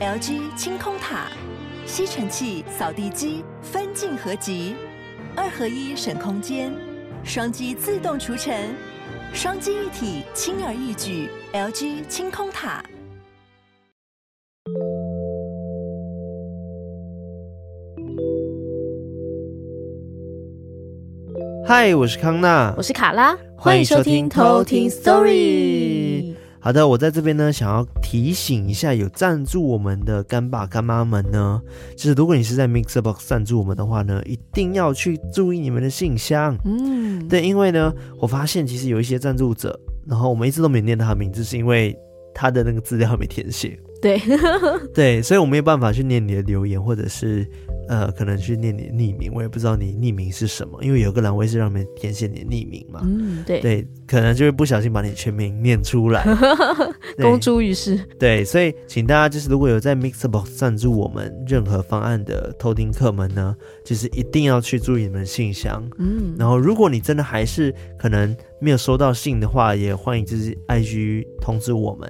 LG 清空塔，吸尘器、扫地机分镜合集，二合一省空间，双击自动除尘，双击一体轻而易举。LG 清空塔。嗨，我是康娜，我是卡拉，欢迎收听偷听 Story。好的，我在这边呢，想要提醒一下有赞助我们的干爸干妈们呢，就是如果你是在 MixerBox 赞助我们的话呢，一定要去注意你们的信箱。嗯，对，因为呢，我发现其实有一些赞助者，然后我们一直都没念他的名字，是因为他的那个资料没填写。对，对，所以我没有办法去念你的留言，或者是。呃，可能去念你的匿名，我也不知道你匿名是什么，因为有个栏位是让你们填写你的匿名嘛。嗯，对对，可能就会不小心把你全名念出来，公诸于世。对，所以请大家就是如果有在 Mixerbox 赞助我们任何方案的偷听客们呢，就是一定要去注意你们的信箱。嗯，然后如果你真的还是可能没有收到信的话，也欢迎就是 IG 通知我们。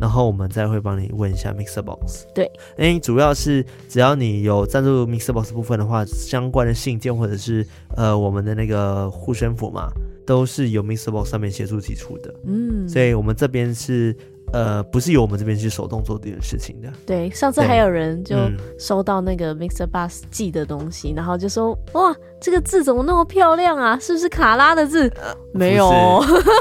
然后我们再会帮你问一下 MixerBox。对，因为主要是只要你有赞助 MixerBox 部分的话，相关的信件或者是呃我们的那个护身符嘛，都是由 MixerBox 上面协助提出的。嗯，所以我们这边是。呃，不是由我们这边去手动做这件事情的。对，上次还有人就收到那个 MixerBox 寄的东西，嗯，然后就说：“哇，这个字怎么那么漂亮啊？是不是卡拉的字？”呃、没有，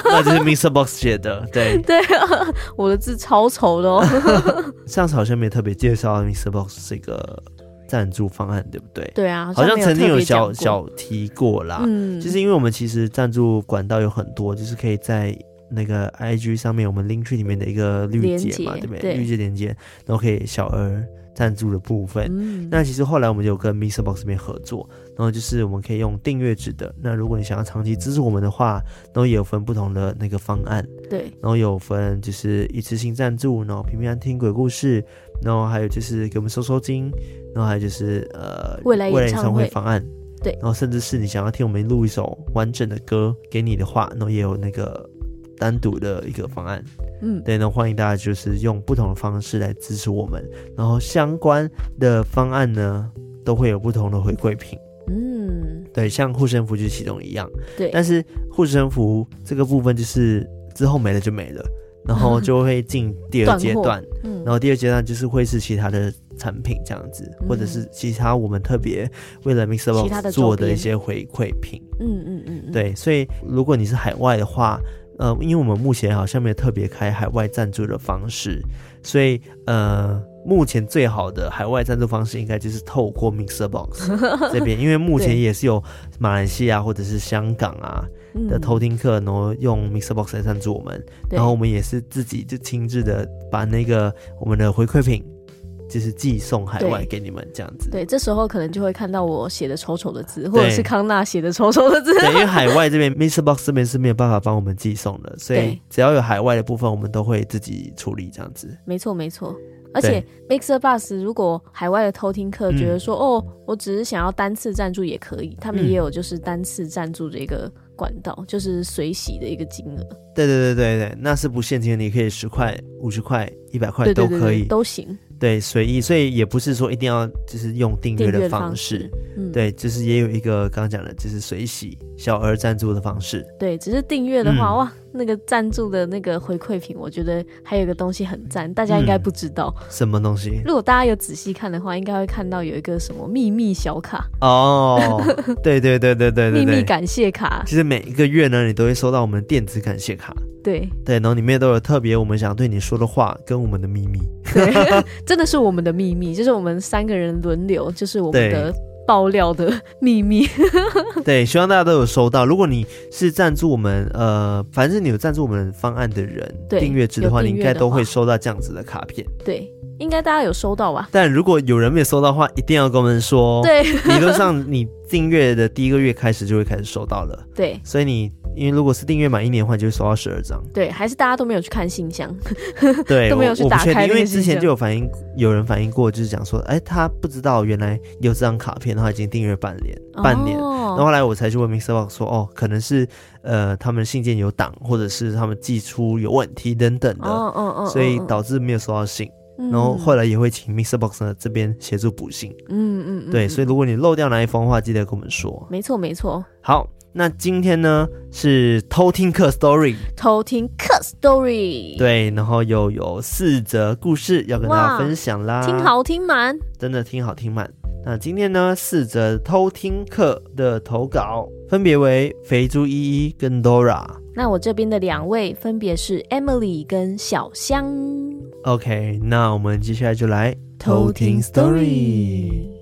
那就是 MixerBox 写的。对 对啊，我的字超丑的哦。上次好像没特别介绍 MixerBox 这个赞助方案，对不对？对啊，好像曾经有小小提过啦。嗯，就是因为我们其实赞助管道有很多，就是可以在。那个 I G 上面，我们 Linktree 里面的一个绿结嘛，对不对？绿结连接，然后可以小额赞助的部分。嗯，那其实后来我们就跟 MixerBox 这边合作，然后就是我们可以用订阅制的。那如果你想要长期支持我们的话，然后也有分不同的那个方案。对，然后有分就是一次性赞助，然后平平安听鬼故事，然后还有就是给我们收收金，然后还有就是呃未来演唱会方案。对，然后甚至是你想要听我们录一首完整的歌给你的话，然后也有那个。单独的一个方案，嗯，对，那欢迎大家就是用不同的方式来支持我们，然后相关的方案呢都会有不同的回馈品，嗯，对，像护身符就是其中一样，对，但是护身符这个部分就是之后没了就没了，然后就会进第二阶段，嗯，然后第二阶段就是会是其他的产品这样子，嗯，或者是其他我们特别为了 MixerBox 做的一些回馈品，嗯嗯嗯，对，所以如果你是海外的话。呃，因为我们目前好像没有特别开海外赞助的方式，所以呃，目前最好的海外赞助方式应该就是透过 MixerBox 这边，因为目前也是有马来西亚或者是香港啊的偷听客，然后用 MixerBox 来赞助我们，然后我们也是自己就亲自的把那个我们的回馈品。就是寄送海外给你们这样子，对，这时候可能就会看到我写的丑丑的字，或者是康纳写的丑丑的字。对，因为海外这边 MixerBox 这边是没有办法帮我们寄送的，所以只要有海外的部分，我们都会自己处理这样子。没错，没错。而且 MixerBox 如果海外的偷听客觉得说，嗯、哦，我只是想要单次赞助也可以，他们也有就是单次赞助的一个管道，嗯、就是随喜的一个金额。对对对对对，那是不限金额，你可以十块、五十块、一百块都可以，对对对对都行。对，随意，所以也不是说一定要就是用订阅的方式，方式，嗯，对，就是也有一个刚刚讲的，就是随喜小额赞助的方式。对，只是订阅的话，嗯、哇，那个赞助的那个回馈品，我觉得还有一个东西很赞，大家应该不知道、嗯、什么东西。如果大家有仔细看的话，应该会看到有一个什么秘密小卡哦，对对对对对对，秘密感谢卡。其实每一个月呢，你都会收到我们的电子感谢卡。对对，然后里面都有特别我们想对你说的话，跟我们的秘密。对，真的是我们的秘密，就是我们三个人轮流，就是我们的爆料的秘密。对，希望大家都有收到。如果你是赞助我们，呃，反正你有赞助我们方案的人，订阅制的话，你应该都会收到这样子的卡片。对，应该大家有收到吧？但如果有人没有收到的话，一定要跟我们说。对，理论上你订阅的第一个月开始就会开始收到了。对，所以你。因为如果是订阅满一年的话，就会收到十二张。对，还是大家都没有去看信箱，对，都没有去打开。因为之前就有反映，有人反映过，就是讲说，哎，他不知道原来有这张卡片，然后已经订阅半年，半年。然后后来我才去问 MixerBox 说，哦，可能是呃他们信件有挡，或者是他们寄出有问题等等的，哦哦哦，所以导致没有收到信。嗯、然后后来也会请 MixerBox 呢这边协助补信。嗯嗯，对，所以如果你漏掉哪一封的话，记得跟我们说。没错没错。好，那今天呢是偷听客 Story，偷听客 Story。对，然后又有四则故事要跟大家分享啦，听好听满，真的听好听满。那今天呢，四则偷听客的投稿分别为肥猪依依跟 Dora。那我这边的两位分别是 Emily 跟小香。OK，那我们接下来就来偷听 Story。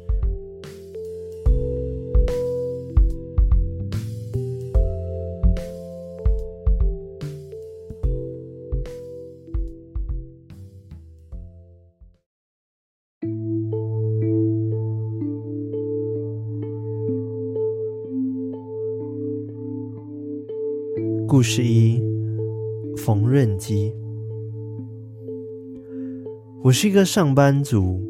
故事一：缝纫机。我是一个上班族，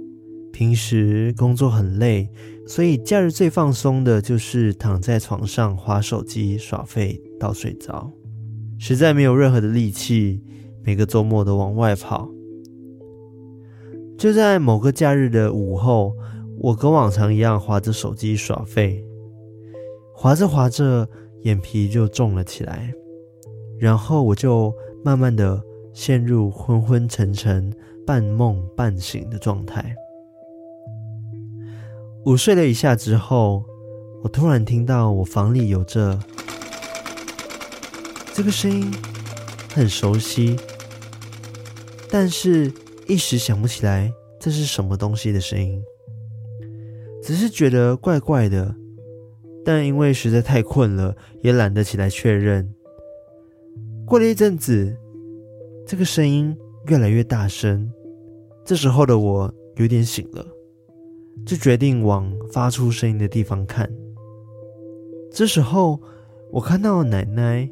平时工作很累，所以假日最放松的就是躺在床上滑手机耍废到睡着，实在没有任何的力气，每个周末都往外跑。就在某个假日的午后，我跟往常一样滑着手机耍废，滑着滑着，眼皮就重了起来。然后我就慢慢的陷入昏昏沉沉、半梦半醒的状态。午睡了一下之后，我突然听到我房里有着这个声音，很熟悉，但是一时想不起来这是什么东西的声音，只是觉得怪怪的。但因为实在太困了，也懒得起来确认。过了一阵子，这个声音越来越大声。这时候的我有点醒了，就决定往发出声音的地方看。这时候，我看到奶奶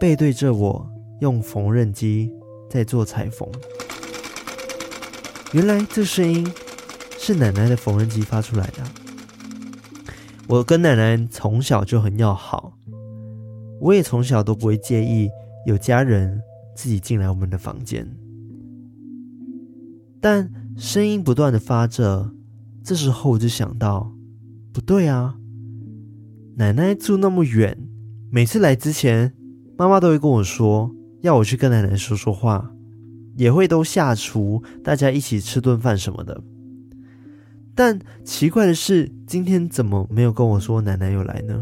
背对着我，用缝纫机在做裁缝。原来这声音是奶奶的缝纫机发出来的。我跟奶奶从小就很要好，我也从小都不会介意。有家人自己进来我们的房间，但声音不断的发着。这时候我就想到，不对啊，奶奶住那么远，每次来之前，妈妈都会跟我说，要我去跟奶奶说说话，也会都下厨，大家一起吃顿饭什么的。但奇怪的是，今天怎么没有跟我说奶奶有来呢？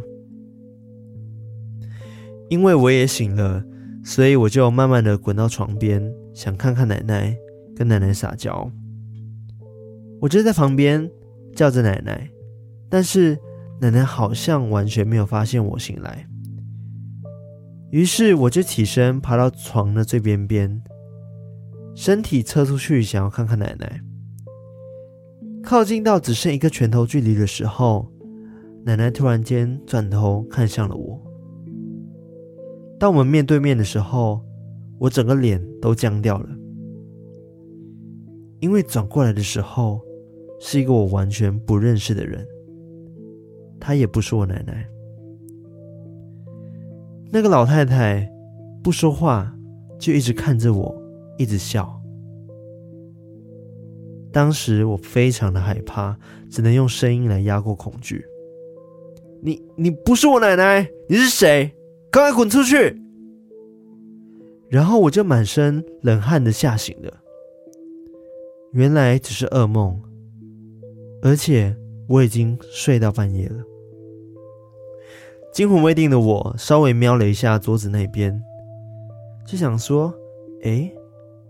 因为我也醒了。所以我就慢慢的滚到床边，想看看奶奶，跟奶奶撒娇。我就在旁边叫着奶奶，但是奶奶好像完全没有发现我醒来。于是我就起身爬到床的最边边，身体侧出去想要看看奶奶。靠近到只剩一个拳头距离的时候，奶奶突然间转头看向了我。当我们面对面的时候，我整个脸都僵掉了，因为转过来的时候是一个我完全不认识的人，她也不是我奶奶。那个老太太不说话，就一直看着我，一直笑。当时我非常的害怕，只能用声音来压过恐惧。你你不是我奶奶，你是谁？赶快滚出去！然后我就满身冷汗的吓醒了。原来只是噩梦，而且我已经睡到半夜了。惊魂未定的我稍微瞄了一下桌子那边，就想说：“哎，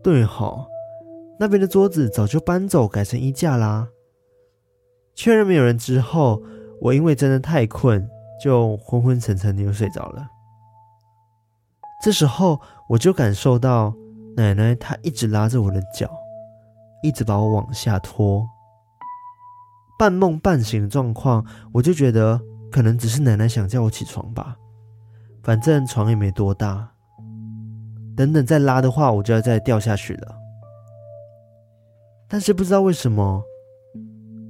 对好，那边的桌子早就搬走，改成衣架啦。”确认没有人之后，我因为真的太困，就昏昏沉沉的又睡着了。这时候，我就感受到奶奶她一直拉着我的脚，一直把我往下拖。半梦半醒的状况，我就觉得可能只是奶奶想叫我起床吧。反正床也没多大，等等再拉的话，我就要再掉下去了。但是不知道为什么，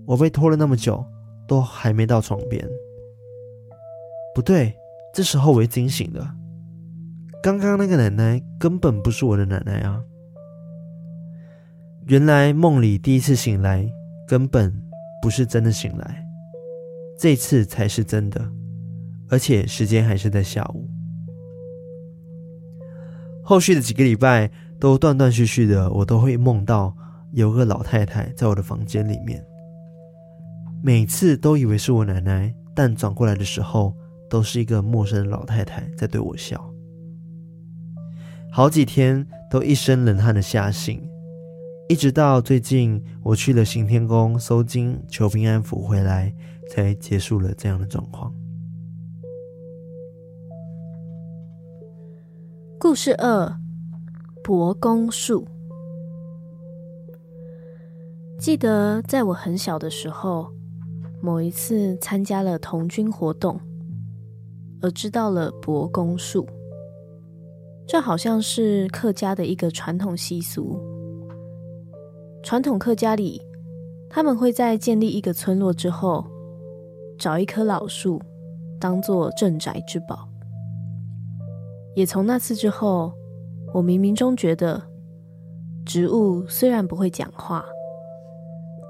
我被拖了那么久，都还没到床边。不对，这时候我惊醒了。刚刚那个奶奶根本不是我的奶奶啊！原来梦里第一次醒来根本不是真的醒来，这次才是真的，而且时间还是在下午。后续的几个礼拜都断断续续的，我都会梦到有个老太太在我的房间里面，每次都以为是我奶奶，但转过来的时候都是一个陌生的老太太在对我笑。好几天都一身冷汗的吓醒，一直到最近我去了行天宫收金求平安符回来，才结束了这样的状况。故事二：伯公树。记得在我很小的时候，某一次参加了童军活动，而知道了伯公树。这好像是客家的一个传统习俗。传统客家里，他们会在建立一个村落之后，找一棵老树当做镇宅之宝。也从那次之后，我冥冥中觉得，植物虽然不会讲话，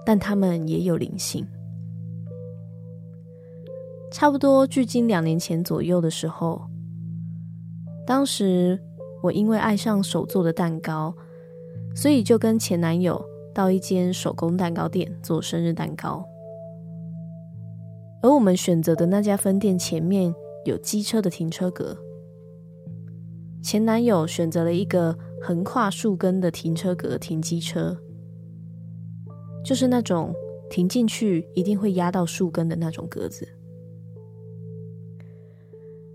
但它们也有灵性。差不多距今两年前左右的时候，当时我因为爱上手做的蛋糕，所以就跟前男友到一间手工蛋糕店做生日蛋糕。而我们选择的那家分店前面有机车的停车格。前男友选择了一个横跨树根的停车格停机车，就是那种停进去一定会压到树根的那种格子。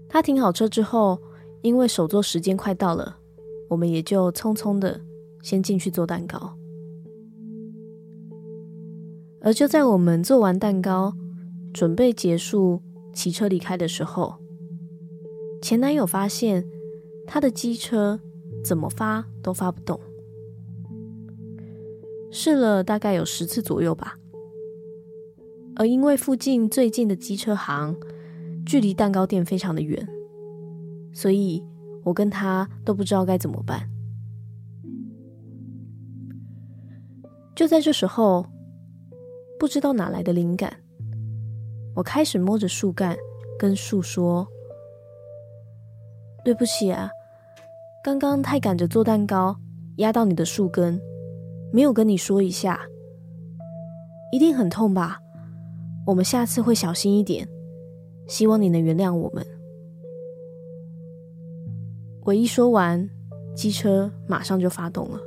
他停好车之后，因为手作时间快到了，我们也就匆匆的先进去做蛋糕。而就在我们做完蛋糕，准备结束骑车离开的时候，前男友发现。他的机车怎么发都发不动，试了大概有十次左右吧。而因为附近最近的机车行距离蛋糕店非常的远，所以我跟他都不知道该怎么办。就在这时候，不知道哪来的灵感，我开始摸着树干跟树说：“对不起啊。”刚刚太赶着做蛋糕，压到你的树根，没有跟你说一下，一定很痛吧？我们下次会小心一点，希望你能原谅我们。我一说完，机车马上就发动了。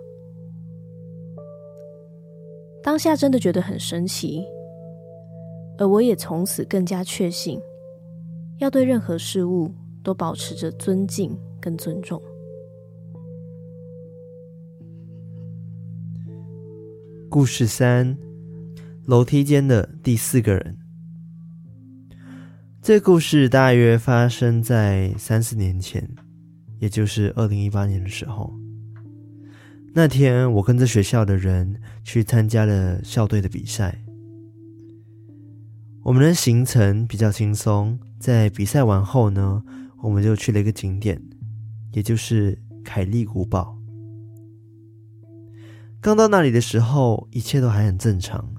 当下真的觉得很神奇，而我也从此更加确信，要对任何事物都保持着尊敬跟尊重。故事三：楼梯间的第四个人。这故事大约发生在三四年前，也就是二零一八年的时候。那天，我跟着学校的人去参加了校队的比赛。我们的行程比较轻松，在比赛完后呢，我们就去了一个景点，也就是凯利古堡。刚到那里的时候，一切都还很正常。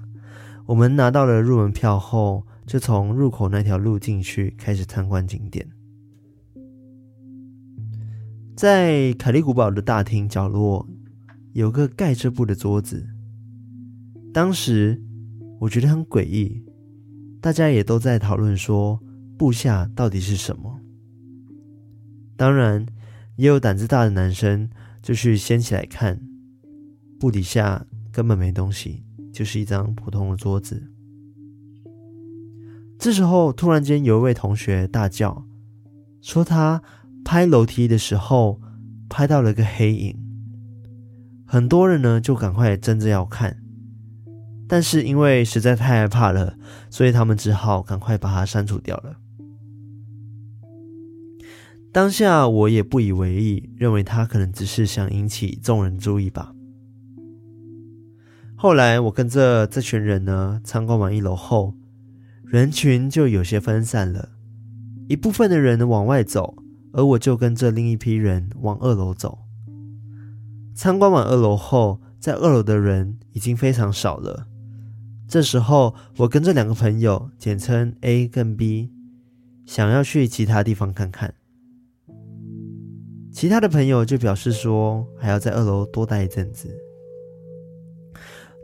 我们拿到了入门票后，就从入口那条路进去，开始参观景点。在凯利古堡的大厅角落，有个盖着布的桌子。当时我觉得很诡异，大家也都在讨论说布下到底是什么。当然，也有胆子大的男生就去掀起来看。布底下根本没东西，就是一张普通的桌子。这时候，突然间有一位同学大叫，说他拍楼梯的时候拍到了个黑影。很多人呢就赶快争着要看，但是因为实在太害怕了，所以他们只好赶快把它删除掉了。当下我也不以为意，认为他可能只是想引起众人注意吧。后来我跟着这群人呢，参观完一楼后，人群就有些分散了，一部分的人往外走，而我就跟着另一批人往二楼走。参观完二楼后，在二楼的人已经非常少了。这时候，我跟这两个朋友，简称 A 跟 B，想要去其他地方看看。其他的朋友就表示说，还要在二楼多待一阵子。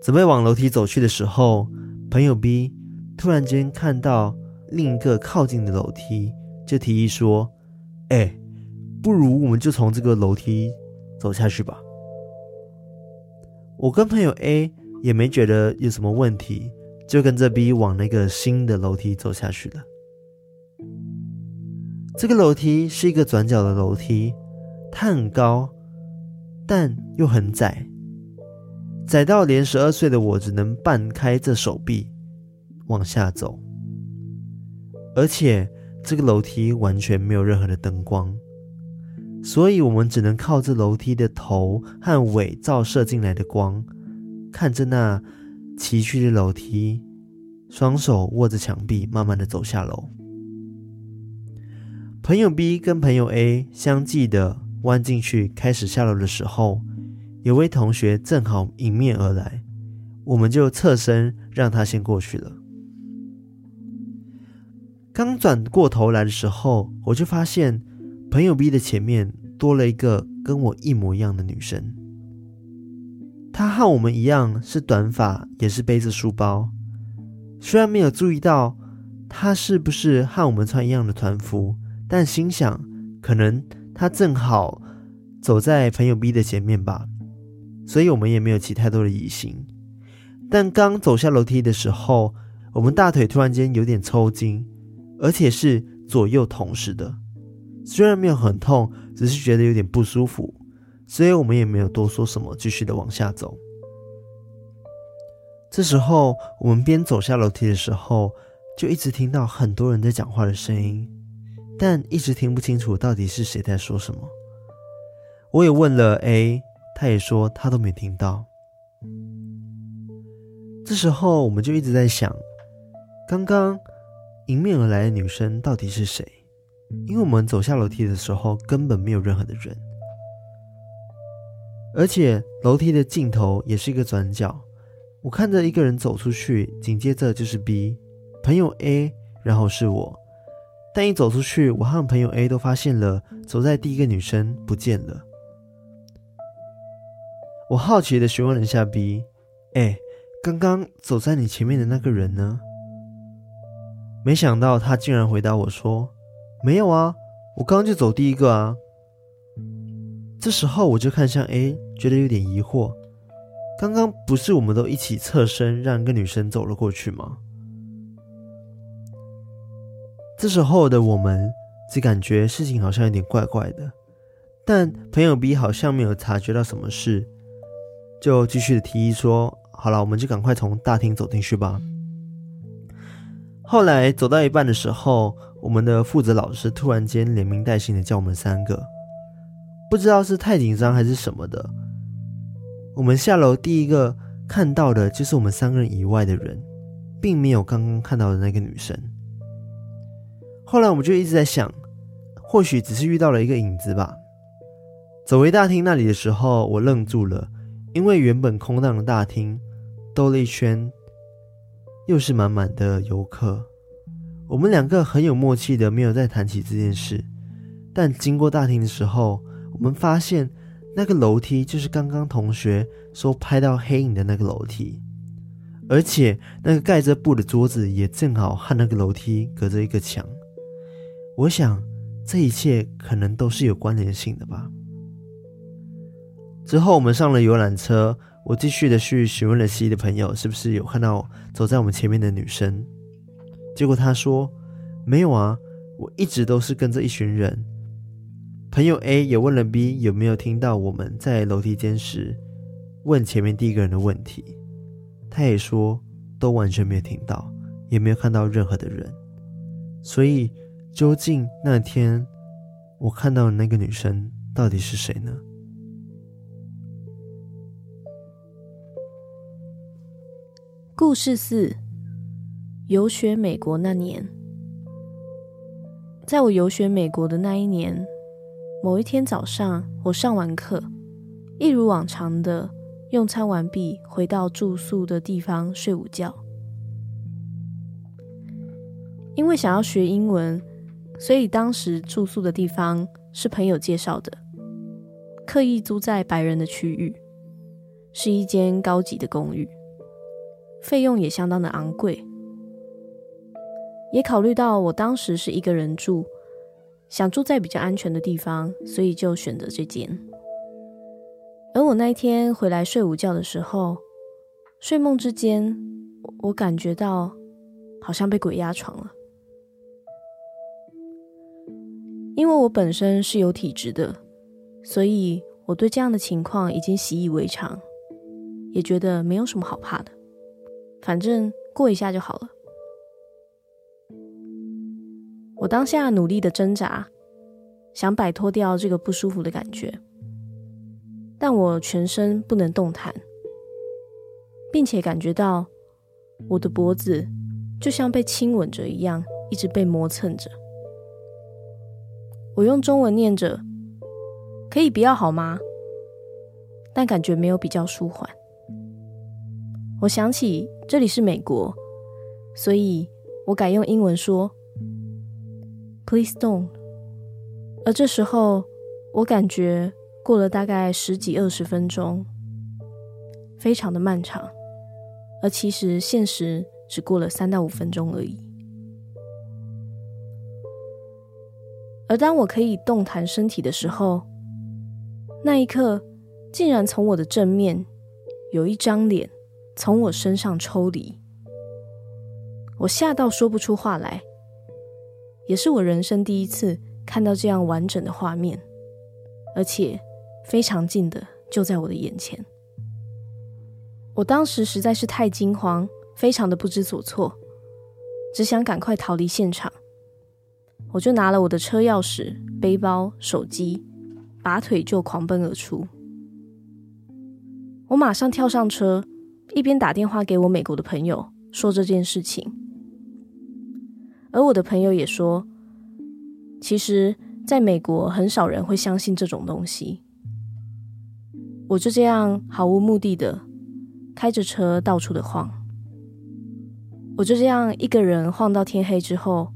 准备往楼梯走去的时候，朋友 B 突然间看到另一个靠近的楼梯，就提议说：“哎，不如我们就从这个楼梯走下去吧。”我跟朋友 A。也没觉得有什么问题，就跟着 B 往那个新的楼梯走下去了。这个楼梯是一个转角的楼梯，它很高，但又很窄，窄到连十二岁的我只能半开着手臂往下走。而且这个楼梯完全没有任何的灯光，所以我们只能靠着楼梯的头和尾照射进来的光。看着那崎岖的楼梯，双手握着墙壁，慢慢的走下楼。朋友 B 跟朋友 A 相继的弯进去，开始下楼的时候，有位同学正好迎面而来，我们就侧身让他先过去了。刚转过头来的时候，我就发现朋友 B 的前面多了一个跟我一模一样的女生。她和我们一样是短发，也是背着书包。虽然没有注意到她是不是和我们穿一样的团服，但心想可能她正好走在朋友 B 的前面吧，所以我们也没有起太多的疑心。但刚走下楼梯的时候，我们大腿突然间有点抽筋，而且是左右同时的。虽然没有很痛，只是觉得有点不舒服。所以我们也没有多说什么，继续的往下走。这时候，我们边走下楼梯的时候，就一直听到很多人在讲话的声音，但一直听不清楚到底是谁在说什么。我也问了 A，他也说他都没听到。这时候，我们就一直在想，刚刚迎面而来的女生到底是谁？因为我们走下楼梯的时候，根本没有任何的人。而且楼梯的尽头也是一个转角，我看着一个人走出去，紧接着就是 B 朋友 A，然后是我。但一走出去，我和朋友 A 都发现了走在第一个女生不见了。我好奇的询问了一下 B：“ 哎，刚刚走在你前面的那个人呢？”没想到他竟然回答我说：“没有啊，我刚就走第一个啊。”这时候我就看向 A，觉得有点疑惑。刚刚不是我们都一起侧身让一个女生走了过去吗？这时候的我们只感觉事情好像有点怪怪的，但朋友 B 好像没有察觉到什么事，就继续的提议说：“好了，我们就赶快从大厅走进去吧。”后来走到一半的时候，我们的负责老师突然间连名带姓的叫我们三个。不知道是太紧张还是什么的，我们下楼第一个看到的就是我们三个人以外的人，并没有刚刚看到的那个女生。后来我们就一直在想，或许只是遇到了一个影子吧。走回大厅那里的时候，我愣住了，因为原本空荡的大厅兜了一圈，又是满满的游客。我们两个很有默契的没有再谈起这件事，但经过大厅的时候。我们发现那个楼梯就是刚刚同学说拍到黑影的那个楼梯，而且那个盖着布的桌子也正好和那个楼梯隔着一个墙。我想这一切可能都是有关联性的吧。之后我们上了游览车，我继续的去询问了 C 的朋友是不是有看到走在我们前面的女生，结果他说没有啊，我一直都是跟着一群人。朋友 A 也问了 B 有没有听到我们在楼梯间时问前面第一个人的问题，他也说都完全没有听到，也没有看到任何的人。所以究竟那天我看到的那个女生到底是谁呢？故事四：游学美国那年，在我游学美国的那一年。某一天早上，我上完课，一如往常的用餐完毕，回到住宿的地方睡午觉。因为想要学英文，所以当时住宿的地方是朋友介绍的，刻意租在白人的区域，是一间高级的公寓，费用也相当的昂贵。也考虑到我当时是一个人住，想住在比较安全的地方，所以就选择这间。而我那一天回来睡午觉的时候，睡梦之间，我感觉到好像被鬼压床了。因为我本身是有体质的，所以我对这样的情况已经习以为常，也觉得没有什么好怕的，反正过一下就好了。我当下努力的挣扎，想摆脱掉这个不舒服的感觉，但我全身不能动弹，并且感觉到我的脖子就像被亲吻着一样，一直被磨蹭着。我用中文念着：“可以不要好吗？”但感觉没有比较舒缓。我想起这里是美国，所以我改用英文说。Please don't。而这时候，我感觉过了大概十几二十分钟，非常的漫长，而其实现实只过了三到五分钟而已。而当我可以动弹身体的时候，那一刻，竟然从我的正面有一张脸从我身上抽离，我吓到说不出话来。也是我人生第一次看到这样完整的画面，而且非常近的就在我的眼前。我当时实在是太惊慌，非常的不知所措，只想赶快逃离现场。我就拿了我的车钥匙、背包、手机，拔腿就狂奔而出。我马上跳上车，一边打电话给我美国的朋友，说这件事情。而我的朋友也说，其实在美国很少人会相信这种东西。我就这样毫无目的的开着车到处的晃，我就这样一个人晃到天黑之后，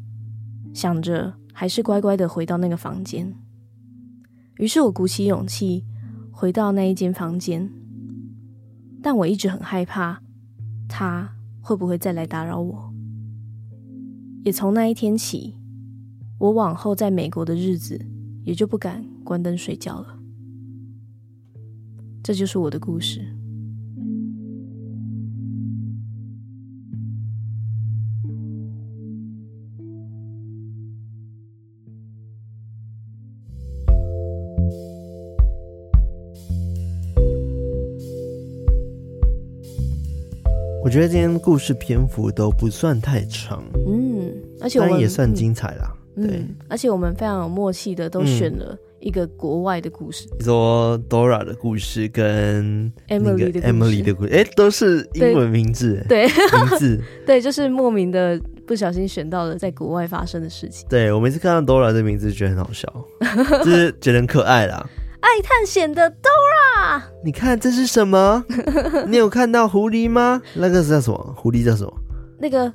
想着还是乖乖的回到那个房间。于是我鼓起勇气回到那一间房间，但我一直很害怕他会不会再来打扰我。也从那一天起，我往后在美国的日子也就不敢关灯睡觉了。这就是我的故事。觉得今天故事篇幅都不算太长。嗯。而且我们也算精彩啦，嗯，对，而且我们非常有默契的都选了一个国外的故事，你说 Dora 的故事跟 Emily 的 Emily 的故事，哎，都是英文名字，对，名字，对，就是莫名的不小心选到了在国外发生的事情。对，我每次看到 Dora 的名字，觉得很好笑，就是觉得很可爱啦。爱探险的 Dora，你看这是什么？你有看到狐狸吗？那个是叫什么？狐狸叫什么？那个。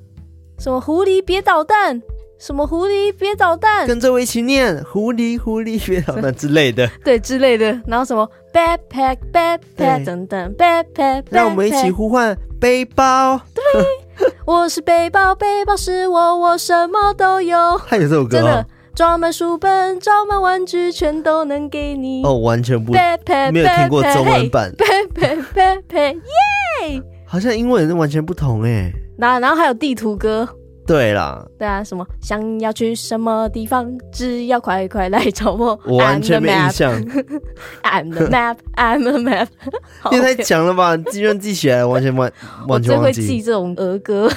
什么狐狸别捣蛋？什么狐狸别捣蛋？跟着我一起念“狐狸狐狸别捣蛋”之类的，对之类的。然后什么 backpack backpack 等等 backpack，让我们一起呼唤背包。对，我是背包，背包是我，我什么都有。还有这首歌，真的装满书本，装满玩具，全都能给你。哦，完全不，没有听过中文版。backpack backpack 耶！好像英文是完全不同哎。然后，然后还有地图歌，对啦，对啊，什么想要去什么地方，只要快快来找我。我完全没印象。I'm the map, I'm the map。你太强了吧，居然记起来，完全完 完全忘记。我最会记这种儿歌。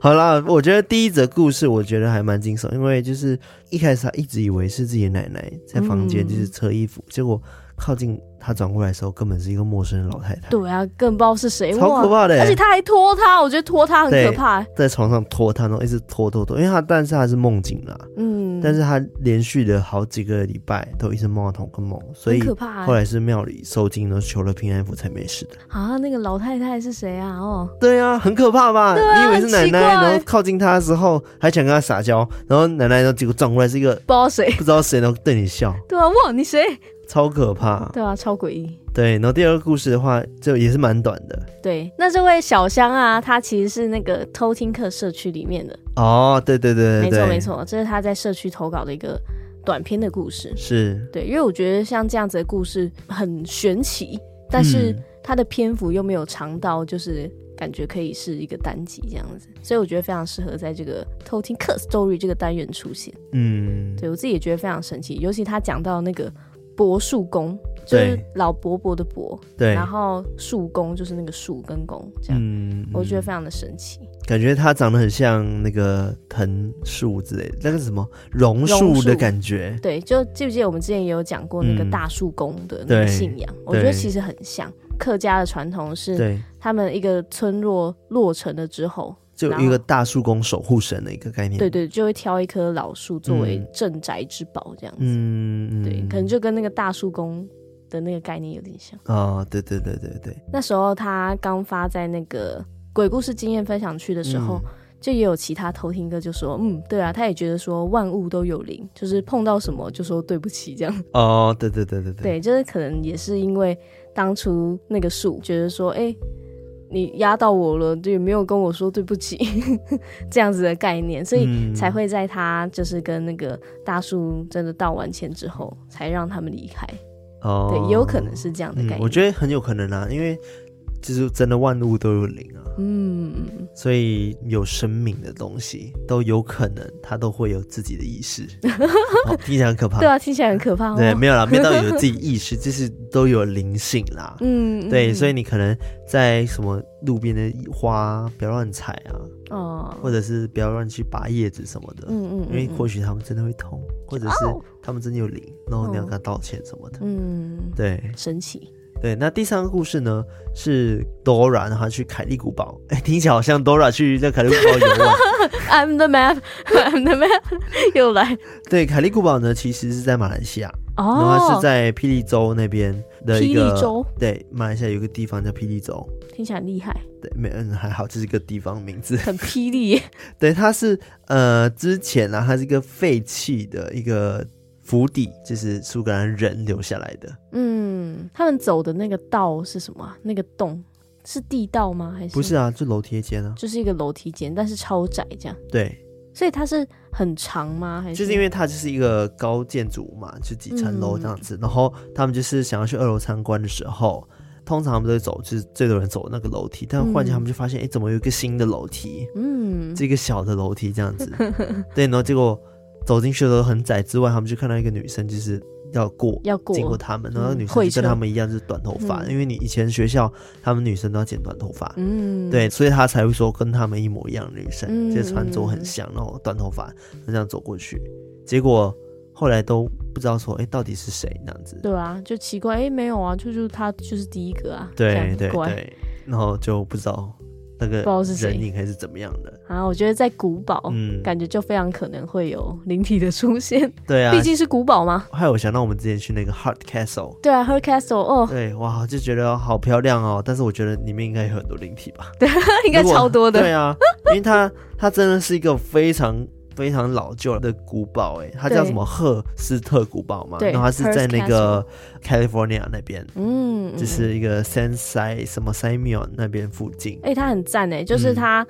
好啦，我觉得第一则故事我觉得还蛮惊悚，因为就是一开始他一直以为是自己的奶奶在房间就是扯衣服，嗯、结果。靠近他转过来的时候，根本是一个陌生的老太太。对啊，更不知道是谁，超可怕的。而且他还拖他，我觉得拖他很可怕。在床上拖他，然后一直拖拖拖，因为他但是他是梦境啦。嗯，但是他连续的好几个礼拜都一直梦到同个梦，所以后来是庙里受惊然后，求了平安符才没事的。啊，那个老太太是谁啊？哦，对啊，很可怕吧？啊、你以为是奶奶，然后靠近他的时候还想跟他撒娇，然后奶奶呢结果转过来是一个不知道谁，不知道谁，能对你笑。对啊，哇，你谁？超可怕。对啊，超诡异。对，然后第二个故事的话，就也是蛮短的。对，那这位小香啊，她其实是那个偷听课社区里面的。哦，对对对对，没错没错，这是她在社区投稿的一个短篇的故事。是，对，因为我觉得像这样子的故事很玄奇，但是它的篇幅又没有长到，就是感觉可以是一个单集这样子，所以我觉得非常适合在这个偷听客 story 这个单元出现。嗯，对我自己也觉得非常神奇，尤其他讲到那个柏树公。就是老伯伯的伯，对，然后树公就是那个树跟公这样，嗯，我觉得非常的神奇，感觉他长得很像那个藤树之类的，那个是什么？榕树的感觉，对，就记不记得我们之前也有讲过那个大树公的那个信仰，我觉得其实很像客家的传统是，对，他们一个村落落成了之后。就一个大树公守护神的一个概念，对对，就会挑一棵老树作为镇宅之宝这样子，嗯，对，可能就跟那个大树公的那个概念有点像。哦，对对对对对。那时候他刚发在那个鬼故事经验分享区的时候，嗯、就也有其他偷听哥就说，嗯，对啊，他也觉得说万物都有灵，就是碰到什么就说对不起这样。哦，对对对对对，对，就是可能也是因为当初那个树觉得说，哎。你压到我了，就没有跟我说对不起，这样子的概念，所以才会在他就是跟那个大树真的道完歉之后，才让他们离开。哦，对，也有可能是这样的概念。嗯，我觉得很有可能啊，因为。就是真的万物都有灵啊，嗯，所以有生命的东西都有可能，它都会有自己的意识，哦、听起来很可怕。对啊，听起来很可怕。对，没有啦，没到有自己意识，就是都有灵性啦。嗯，对，所以你可能在什么路边的花不要乱采啊，哦，或者是不要乱去拔叶子什么的，嗯，嗯嗯，因为或许他们真的会痛，或者是他们真的有灵，然后你要跟他道歉什么的，嗯，对，神奇。对，那第三个故事呢是 Dora，然后去凯利古堡。哎，听起来好像 Dora 去在凯利古堡游玩。I'm the map，I'm the map，又来。对，凯利古堡呢其实是在马来西亚，哦，然后是在霹雳州那边的一个。霹雳州。对，马来西亚有个地方叫霹雳州，听起来很厉害。对，没嗯还好，这是一个地方名字。很霹雳。对，它是呃之前啊，它是一个废弃的一个。府邸就是苏格兰人留下来的。嗯，他们走的那个道是什么？那个洞是地道吗？还是不是啊？就楼梯间啊，就是一个楼梯间，但是超窄这样。对，所以它是很长吗？还是就是因为它就是一个高建筑物嘛，就几层楼这样子。嗯、然后他们就是想要去二楼参观的时候，通常他们都会走，就是最多人走的那个楼梯。但忽然间他们就发现，哎、嗯欸，怎么有一个新的楼梯？嗯，这个小的楼梯这样子。对，然后结果。走进去的时候很窄，之外他们就看到一个女生，就是要过，要过。经过他们，然后女生就跟他们一样，就是短头发，嗯、因为你以前学校他们女生都要剪短头发，嗯，对，所以他才会说跟他们一模一样的女生，嗯、就是穿着很像，然后短头发，就这样走过去，结果后来都不知道说，哎、欸，到底是谁那样子？对啊，就奇怪，哎、欸，没有啊，就就是他就是第一个啊，对对对，然后就不知道。那个不知道是人影还是怎么样的啊？我觉得在古堡，嗯，感觉就非常可能会有灵体的出现。对啊，毕竟是古堡嘛。还有我想到我们之前去那个 Hurt Castle，对啊，Hurt Castle 哦，对，哇，就觉得好漂亮哦。但是我觉得里面应该有很多灵体吧？对，应该超多的。对啊，因为它它真的是一个非常。非常老旧的古堡，哎，它叫什么赫斯特古堡嘛？对，然后它是在那个 California 那边，嗯，就是一个 San Si 什么 Simeon 那边附近。哎，它很赞哎，就是它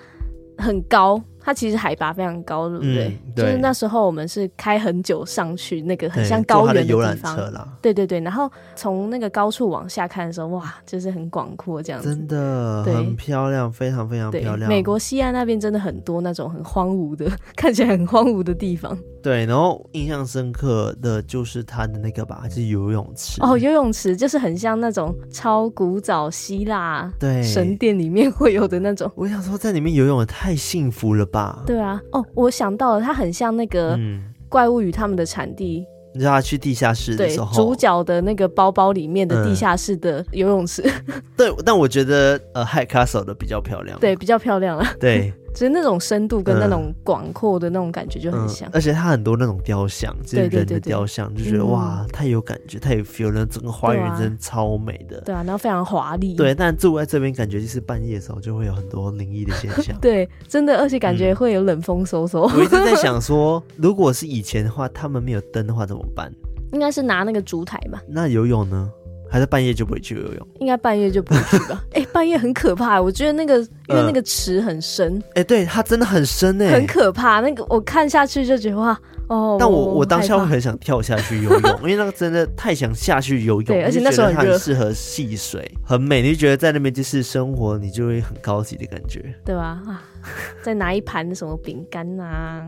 很高。它其实海拔非常高，对不对？嗯、对，就是那时候我们是开很久上去，那个很像高原的地方。对对对，然后从那个高处往下看的时候，哇，就是很广阔这样子。真的，很漂亮，非常非常漂亮。美国西岸那边真的很多那种很荒芜的，看起来很荒芜的地方。对，然后印象深刻的就是它的那个吧，就是游泳池。哦，游泳池就是很像那种超古早希腊对神殿里面会有的那种。我想说，在里面游泳也太幸福了吧？对啊，哦，我想到了，它很像那个怪物与他们的产地。你知道他去地下室的时候，主角的那个包包里面的地下室的游泳池。对，但我觉得呃，High Castle 的比较漂亮。对，比较漂亮啊。对。只是那种深度跟那种广阔的那种感觉就很像。嗯、而且它很多那种雕像，就是人的雕像，就觉得、嗯、哇，太有感觉，太有 feel 了，整个花园真的超美的。对啊，然后非常华丽。对，但住在这边感觉就是半夜的时候就会有很多灵异的现象。对，真的，而且感觉会有冷风嗖嗖。我一直在 想说，如果是以前的话，他们没有灯的话怎么办？应该是拿那个烛台吧。那游泳呢？还是半夜就不会去游泳？应该半夜就不会去吧。哎、欸，半夜很可怕。我觉得那个，因为那个池很深。哎、呃欸，对，它真的很深哎，很可怕。那个我看下去就觉得哇，哦。但我我，我当下会很想跳下去游泳，因为那个真的太想下去游泳。对，而且那时候很适合戏水，很美。你就觉得在那边就是生活，你就会很高级的感觉，对吧？啊。再拿一盘什么饼干啊？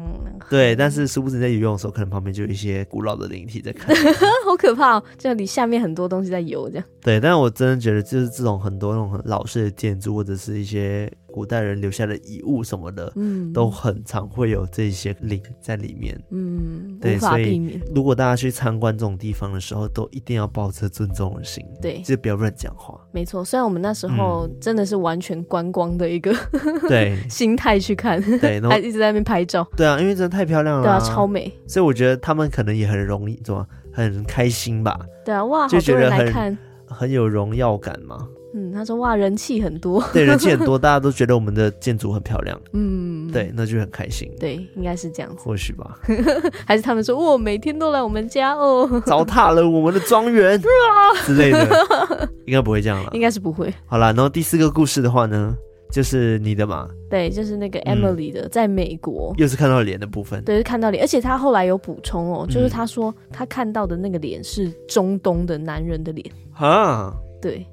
对，但是殊不知在游泳的时候，可能旁边就有一些古老的灵体在看，好可怕哦！就你下面很多东西在游，这样。对，但是我真的觉得，就是这种很多那种很老式的建筑，或者是一些。古代人留下的遗物什么的，嗯，都很常会有这些灵在里面，嗯，对。所以如果大家去参观这种地方的时候，都一定要抱着尊重的心，对，就不要乱讲话。没错，虽然我们那时候真的是完全观光的一个、嗯、对心态去看，对，还一直在那边拍照。对啊，因为真的太漂亮了、啊，对啊，超美。所以我觉得他们可能也很容易，怎么很开心吧？对啊，哇，就觉得很很有荣耀感嘛。嗯，他说哇，人气很多，对，人气很多，大家都觉得我们的建筑很漂亮，嗯，对，那就很开心，对，应该是这样子，或许吧，还是他们说，我每天都来我们家哦，糟蹋了我们的庄园 之类的，应该不会这样了，应该是不会。好了，然后第四个故事的话呢，就是你的嘛，对，就是那个 Emily 的，嗯、在美国，又是看到脸的部分，对，是看到脸，而且他后来有补充哦，就是他说他看到的那个脸是中东的男人的脸，啊，对。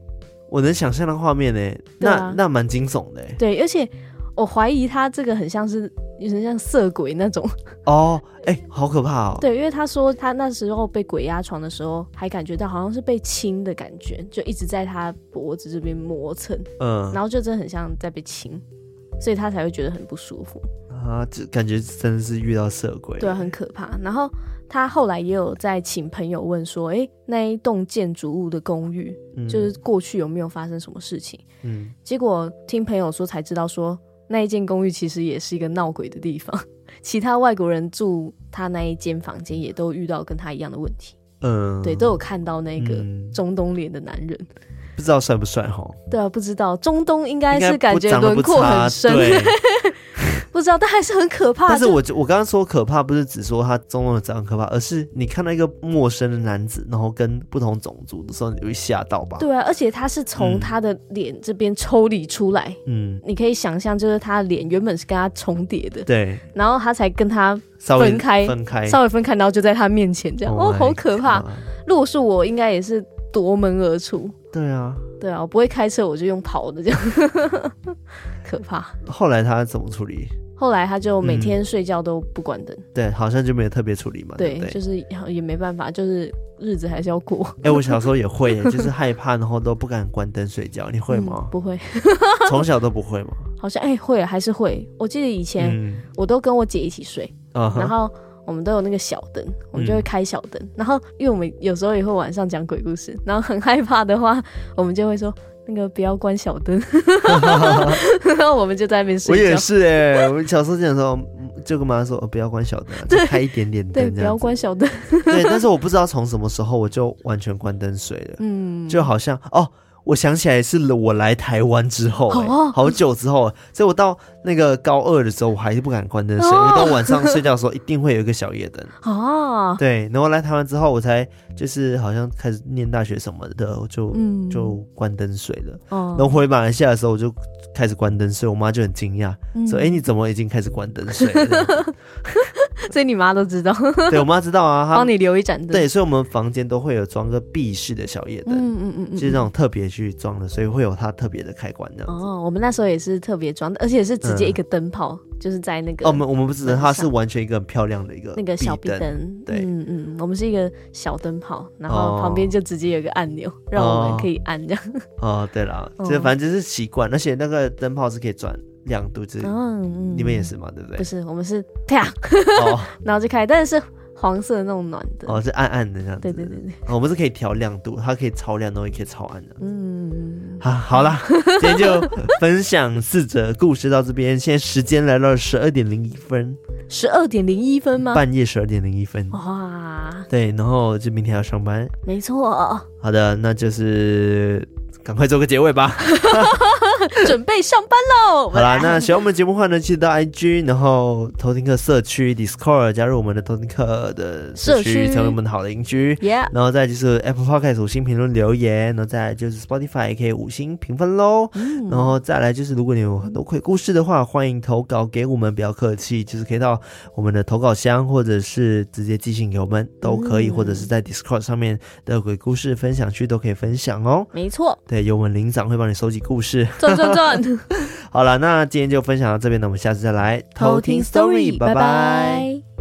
我能想象的画面呢、欸，那那蛮惊悚的、欸。对，而且我怀疑他这个很像是有点像色鬼那种。哦，哎、欸，好可怕哦。对，因为他说他那时候被鬼压床的时候，还感觉到好像是被亲的感觉，就一直在他脖子这边磨蹭。嗯，然后就真的很像在被亲，所以他才会觉得很不舒服。啊，这感觉真的是遇到色鬼。对，很可怕。然后。他后来也有在请朋友问说：“哎、欸，那一栋建筑物的公寓，嗯、就是过去有没有发生什么事情？”嗯，结果听朋友说才知道说，那一间公寓其实也是一个闹鬼的地方。其他外国人住他那一间房间，也都遇到跟他一样的问题。嗯，对，都有看到那个中东脸的男人，嗯、不知道帅不帅哈？对啊，不知道中东应该是感觉轮廓很深。不知道，但还是很可怕。但是我我刚刚说可怕，不是只说他中东的长可怕，而是你看到一个陌生的男子，然后跟不同种族的时候，你会吓到吧？对啊，而且他是从他的脸这边抽离出来，嗯，你可以想象，就是他的脸原本是跟他重叠的，对，然后他才跟他分开，分开，稍微分开，然后就在他面前这样，oh、哦，好可怕！如果是我，应该也是夺门而出。对啊，对啊，我不会开车，我就用跑的这样，可怕。后来他怎么处理？后来他就每天睡觉都不关灯，嗯，对，好像就没有特别处理嘛。对，对对就是也没办法，就是日子还是要过。哎、欸，我小时候也会，就是害怕，然后都不敢关灯睡觉。你会吗？嗯、不会，从小都不会吗？好像哎、欸、会还是会。我记得以前我都跟我姐一起睡，嗯、然后我们都有那个小灯，我们就会开小灯。嗯、然后因为我们有时候也会晚上讲鬼故事，然后很害怕的话，我们就会说。那个不要关小灯，然 后 我们就在那边睡觉。我也是哎、欸，我小时候经常说，就跟妈妈说，哦，不要关小灯，就开一点点灯，对，不要关小灯。对，但是我不知道从什么时候我就完全关灯睡了，嗯，就好像哦。我想起来是我来台湾之后、欸，oh. 好久之后，所以我到那个高二的时候，我还是不敢关灯睡。Oh. 我到晚上睡觉的时候，一定会有一个小夜灯。哦，oh. 对，然后来台湾之后，我才就是好像开始念大学什么的，我就、嗯、就关灯睡了。哦，oh. 然后回马来西亚的时候，我就开始关灯睡，我妈就很惊讶，嗯、说：“哎、欸，你怎么已经开始关灯睡了？” 所以你妈都知道，对我妈知道啊，帮你留一盏灯。对，所以我们房间都会有装个闭式的小夜灯，嗯嗯嗯，就是那种特别去装的，所以会有它特别的开关的。哦，我们那时候也是特别装的，而且是直接一个灯泡，嗯、就是在那个。哦，我们我们不是，它是完全一个很漂亮的一个那个小壁灯。对，嗯嗯，我们是一个小灯泡，然后旁边就直接有一个按钮，哦、让我们可以按这样。哦，对了，这反正就是习惯，而且那个灯泡是可以转。亮度子，嗯，你们也是嘛？对不对？不是，我们是啪，然后就开，但是是黄色的那种暖的，哦，是暗暗的这样子。对对对对，我们是可以调亮度，它可以超亮，然后也可以超暗的。嗯，好，好啦，今天就分享四则故事到这边。现在时间来到了十二点零一分，十二点零一分吗？半夜十二点零一分。哇，对，然后就明天要上班。没错。好的，那就是。赶快做个结尾吧，准备上班喽！好啦，那喜欢我们节目的话呢，记得到 IG，然后偷听客社区 Discord 加入我们的偷听客的社区，成为我们的好邻居。Yeah. 然后再就是 Apple Podcast 五星评论留言，然后再就是 Spotify 也可以五星评分喽。嗯。然后再来就是，如果你有很多鬼故事的话，欢迎投稿给我们，不要客气，就是可以到我们的投稿箱，或者是直接寄信给我们都可以，嗯、或者是在 Discord 上面的鬼故事分享区都可以分享哦。没错。对，有我们灵长会帮你收集故事，转转转。好了，那今天就分享到这边，那我们下次再来偷听 story，拜拜。拜拜。